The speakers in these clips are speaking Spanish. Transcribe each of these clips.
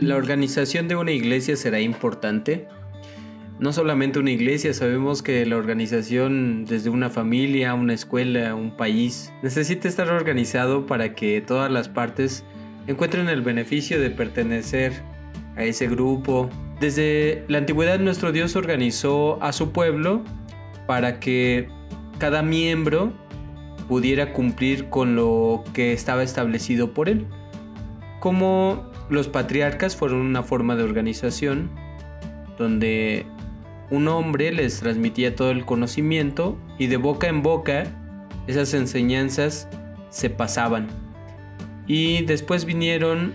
la organización de una iglesia será importante. No solamente una iglesia, sabemos que la organización desde una familia, una escuela, un país, necesita estar organizado para que todas las partes encuentren el beneficio de pertenecer a ese grupo. Desde la antigüedad nuestro Dios organizó a su pueblo para que cada miembro pudiera cumplir con lo que estaba establecido por él. Como los patriarcas fueron una forma de organización donde un hombre les transmitía todo el conocimiento y de boca en boca esas enseñanzas se pasaban. Y después vinieron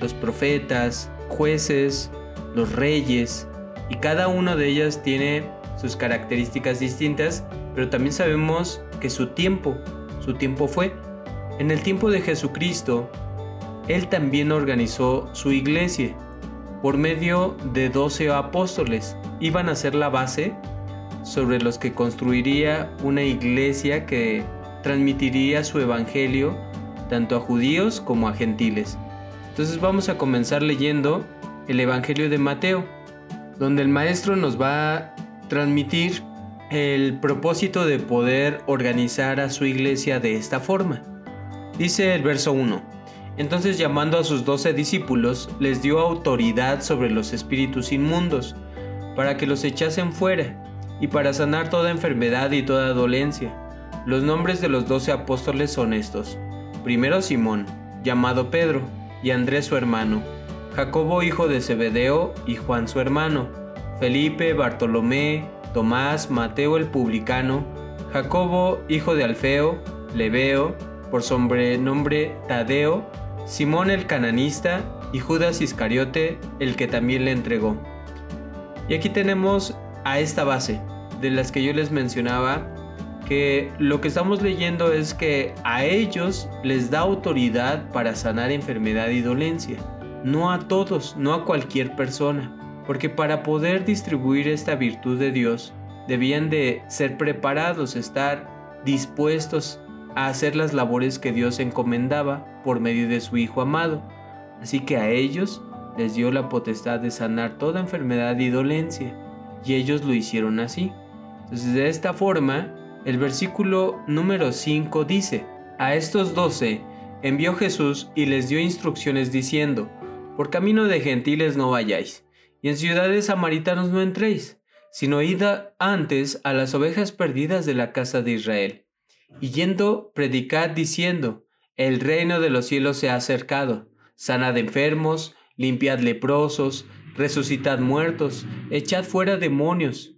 los profetas, jueces, los reyes, y cada una de ellas tiene sus características distintas, pero también sabemos que su tiempo, su tiempo fue. En el tiempo de Jesucristo, él también organizó su iglesia por medio de doce apóstoles. Iban a ser la base sobre los que construiría una iglesia que transmitiría su evangelio tanto a judíos como a gentiles. Entonces vamos a comenzar leyendo el Evangelio de Mateo, donde el maestro nos va a transmitir el propósito de poder organizar a su iglesia de esta forma. Dice el verso 1. Entonces llamando a sus doce discípulos, les dio autoridad sobre los espíritus inmundos, para que los echasen fuera, y para sanar toda enfermedad y toda dolencia. Los nombres de los doce apóstoles son estos. Primero Simón, llamado Pedro, y Andrés su hermano, Jacobo hijo de Zebedeo y Juan su hermano, Felipe, Bartolomé, Tomás, Mateo el publicano, Jacobo hijo de Alfeo, Lebeo, por sobrenombre Tadeo, Simón el cananista y Judas Iscariote, el que también le entregó. Y aquí tenemos a esta base, de las que yo les mencionaba, que lo que estamos leyendo es que a ellos les da autoridad para sanar enfermedad y dolencia, no a todos, no a cualquier persona, porque para poder distribuir esta virtud de Dios, debían de ser preparados, estar dispuestos a hacer las labores que Dios encomendaba por medio de su Hijo amado. Así que a ellos les dio la potestad de sanar toda enfermedad y dolencia, y ellos lo hicieron así. Entonces de esta forma, el versículo número 5 dice, a estos doce envió Jesús y les dio instrucciones diciendo, por camino de gentiles no vayáis, y en ciudades samaritanos no entréis, sino id antes a las ovejas perdidas de la casa de Israel. Y yendo, predicad diciendo, el reino de los cielos se ha acercado, sanad enfermos, limpiad leprosos, resucitad muertos, echad fuera demonios.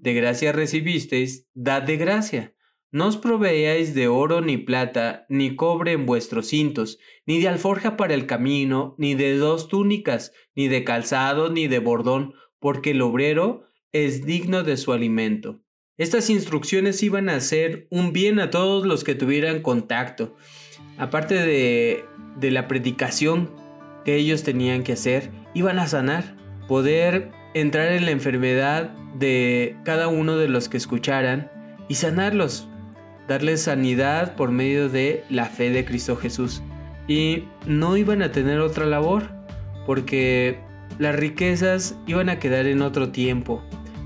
De gracia recibisteis, dad de gracia. No os proveáis de oro ni plata, ni cobre en vuestros cintos, ni de alforja para el camino, ni de dos túnicas, ni de calzado, ni de bordón, porque el obrero es digno de su alimento. Estas instrucciones iban a hacer un bien a todos los que tuvieran contacto. Aparte de, la predicación que ellos tenían que hacer, iban a sanar, poder entrar en la enfermedad de cada uno de los que escucharan y sanarlos, darles sanidad por medio de la fe de Cristo Jesús. Y no iban a tener otra labor, porque las riquezas iban a quedar en otro tiempo.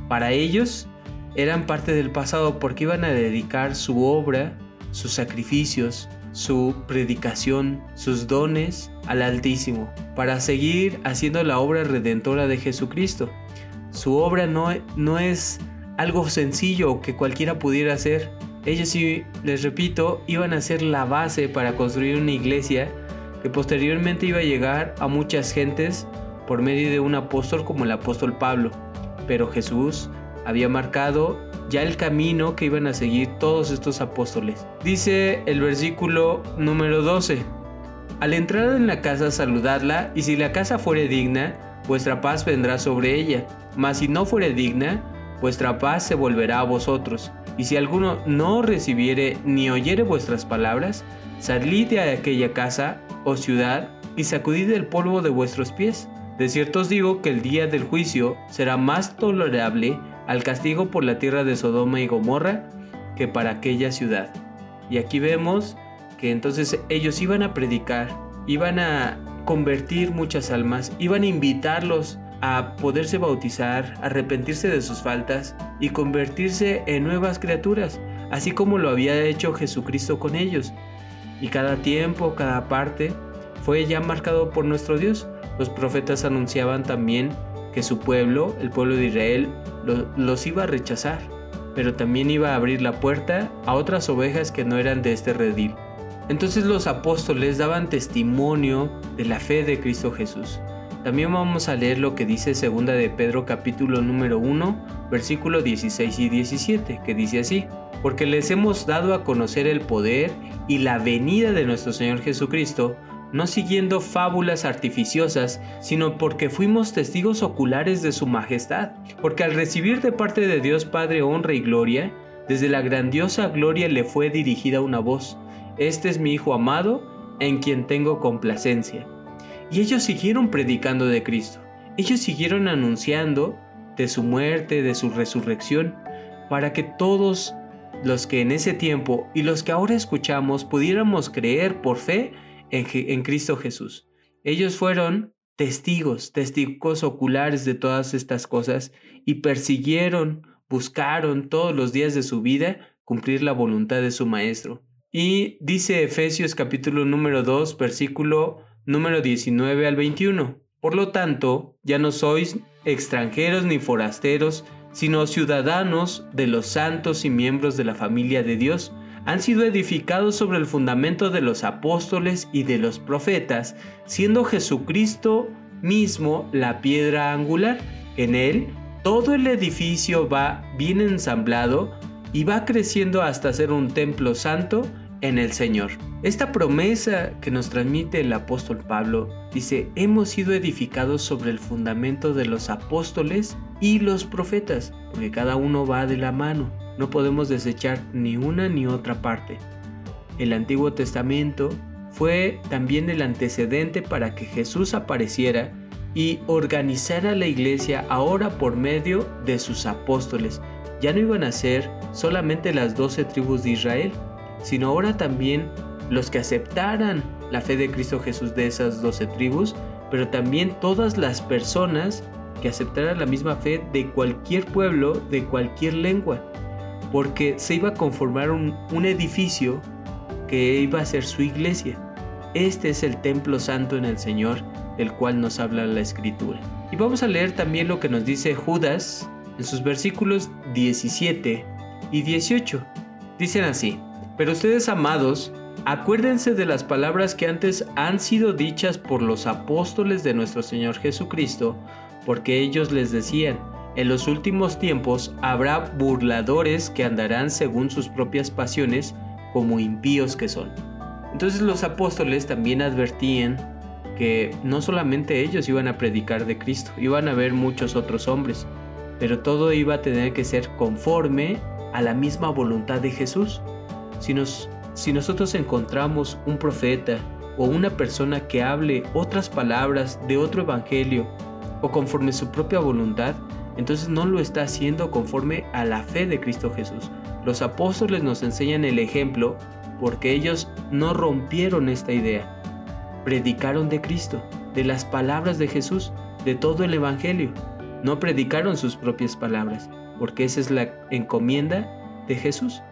Para ellos eran parte del pasado porque iban a dedicar su obra, sus sacrificios, su predicación, sus dones al Altísimo, para seguir haciendo la obra redentora de Jesucristo. Su obra no, no es algo sencillo que cualquiera pudiera hacer. Ellos, sí, les repito, iban a ser la base para construir una iglesia que posteriormente iba a llegar a muchas gentes por medio de un apóstol como el apóstol Pablo. Pero Jesús había marcado ya el camino que iban a seguir todos estos apóstoles. Dice el versículo número 12. Al entrar en la casa saludadla, y si la casa fuere digna, vuestra paz vendrá sobre ella, mas si no fuere digna, vuestra paz se volverá a vosotros. Y si alguno no recibiere ni oyere vuestras palabras, salid de aquella casa o ciudad y sacudid el polvo de vuestros pies. De cierto os digo que el día del juicio será más tolerable al castigo por la tierra de Sodoma y Gomorra que para aquella ciudad. Y aquí vemos que entonces ellos iban a predicar, iban a convertir muchas almas, iban a invitarlos a poderse bautizar, arrepentirse de sus faltas y convertirse en nuevas criaturas, así como lo había hecho Jesucristo con ellos. Y cada tiempo, cada parte, fue ya marcado por nuestro Dios. Los profetas anunciaban también que su pueblo, el pueblo de Israel, los iba a rechazar, pero también iba a abrir la puerta a otras ovejas que no eran de este redil. Entonces los apóstoles daban testimonio de la fe de Cristo Jesús. También vamos a leer lo que dice segunda de Pedro capítulo número 1, versículo 16 y 17, que dice así: Porque les hemos dado a conocer el poder y la venida de nuestro Señor Jesucristo, no siguiendo fábulas artificiosas, sino porque fuimos testigos oculares de su majestad, porque al recibir de parte de Dios Padre honra y gloria, desde la grandiosa gloria le fue dirigida una voz, Este es mi Hijo amado, en quien tengo complacencia. Y ellos siguieron predicando de Cristo, ellos siguieron anunciando de su muerte, de su resurrección, para que todos los que en ese tiempo y los que ahora escuchamos pudiéramos creer por fe en, Cristo Jesús. Ellos fueron testigos, testigos oculares de todas estas cosas y persiguieron, buscaron todos los días de su vida cumplir la voluntad de su Maestro. Y dice Efesios capítulo número 2, versículo número 19 al 21. Por lo tanto, ya no sois extranjeros ni forasteros, sino ciudadanos de los santos y miembros de la familia de Dios, han sido edificados sobre el fundamento de los apóstoles y de los profetas, siendo Jesucristo mismo la piedra angular. En él, todo el edificio va bien ensamblado y va creciendo hasta ser un templo santo en el Señor. Esta promesa que nos transmite el apóstol Pablo dice, hemos sido edificados sobre el fundamento de los apóstoles y los profetas, porque cada uno va de la mano. No podemos desechar ni una ni otra parte. El Antiguo Testamento fue también el antecedente para que Jesús apareciera y organizara la iglesia ahora por medio de sus apóstoles. Ya no iban a ser solamente las doce tribus de Israel, sino ahora también los que aceptaran la fe de Cristo Jesús de esas doce tribus, pero también todas las personas que aceptaran la misma fe de cualquier pueblo, de cualquier lengua porque se iba a conformar un, edificio que iba a ser su iglesia. Este es el templo santo en el Señor, del cual nos habla la escritura. Y vamos a leer también lo que nos dice Judas en sus versículos 17 y 18. Dicen así, pero ustedes amados, acuérdense de las palabras que antes han sido dichas por los apóstoles de nuestro Señor Jesucristo, porque ellos les decían, en los últimos tiempos habrá burladores que andarán según sus propias pasiones, como impíos que son. Entonces los apóstoles también advertían que no solamente ellos iban a predicar de Cristo, iban a haber muchos otros hombres, pero todo iba a tener que ser conforme a la misma voluntad de Jesús. Si, si nosotros encontramos un profeta o una persona que hable otras palabras de otro evangelio o conforme su propia voluntad, entonces no lo está haciendo conforme a la fe de Cristo Jesús. Los apóstoles nos enseñan el ejemplo porque ellos no rompieron esta idea. Predicaron de Cristo, de las palabras de Jesús, de todo el Evangelio. No predicaron sus propias palabras, porque esa es la encomienda de Jesús.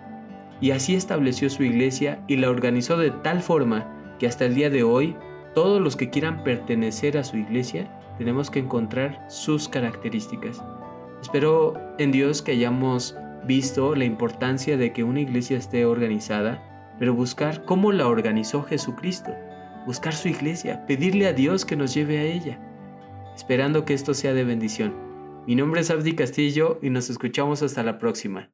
Y así estableció su iglesia y la organizó de tal forma que hasta el día de hoy todos los que quieran pertenecer a su iglesia tenemos que encontrar sus características. Espero en Dios que hayamos visto la importancia de que una iglesia esté organizada, pero buscar cómo la organizó Jesucristo, buscar su iglesia, pedirle a Dios que nos lleve a ella, esperando que esto sea de bendición. Mi nombre es Abdi Castillo y nos escuchamos hasta la próxima.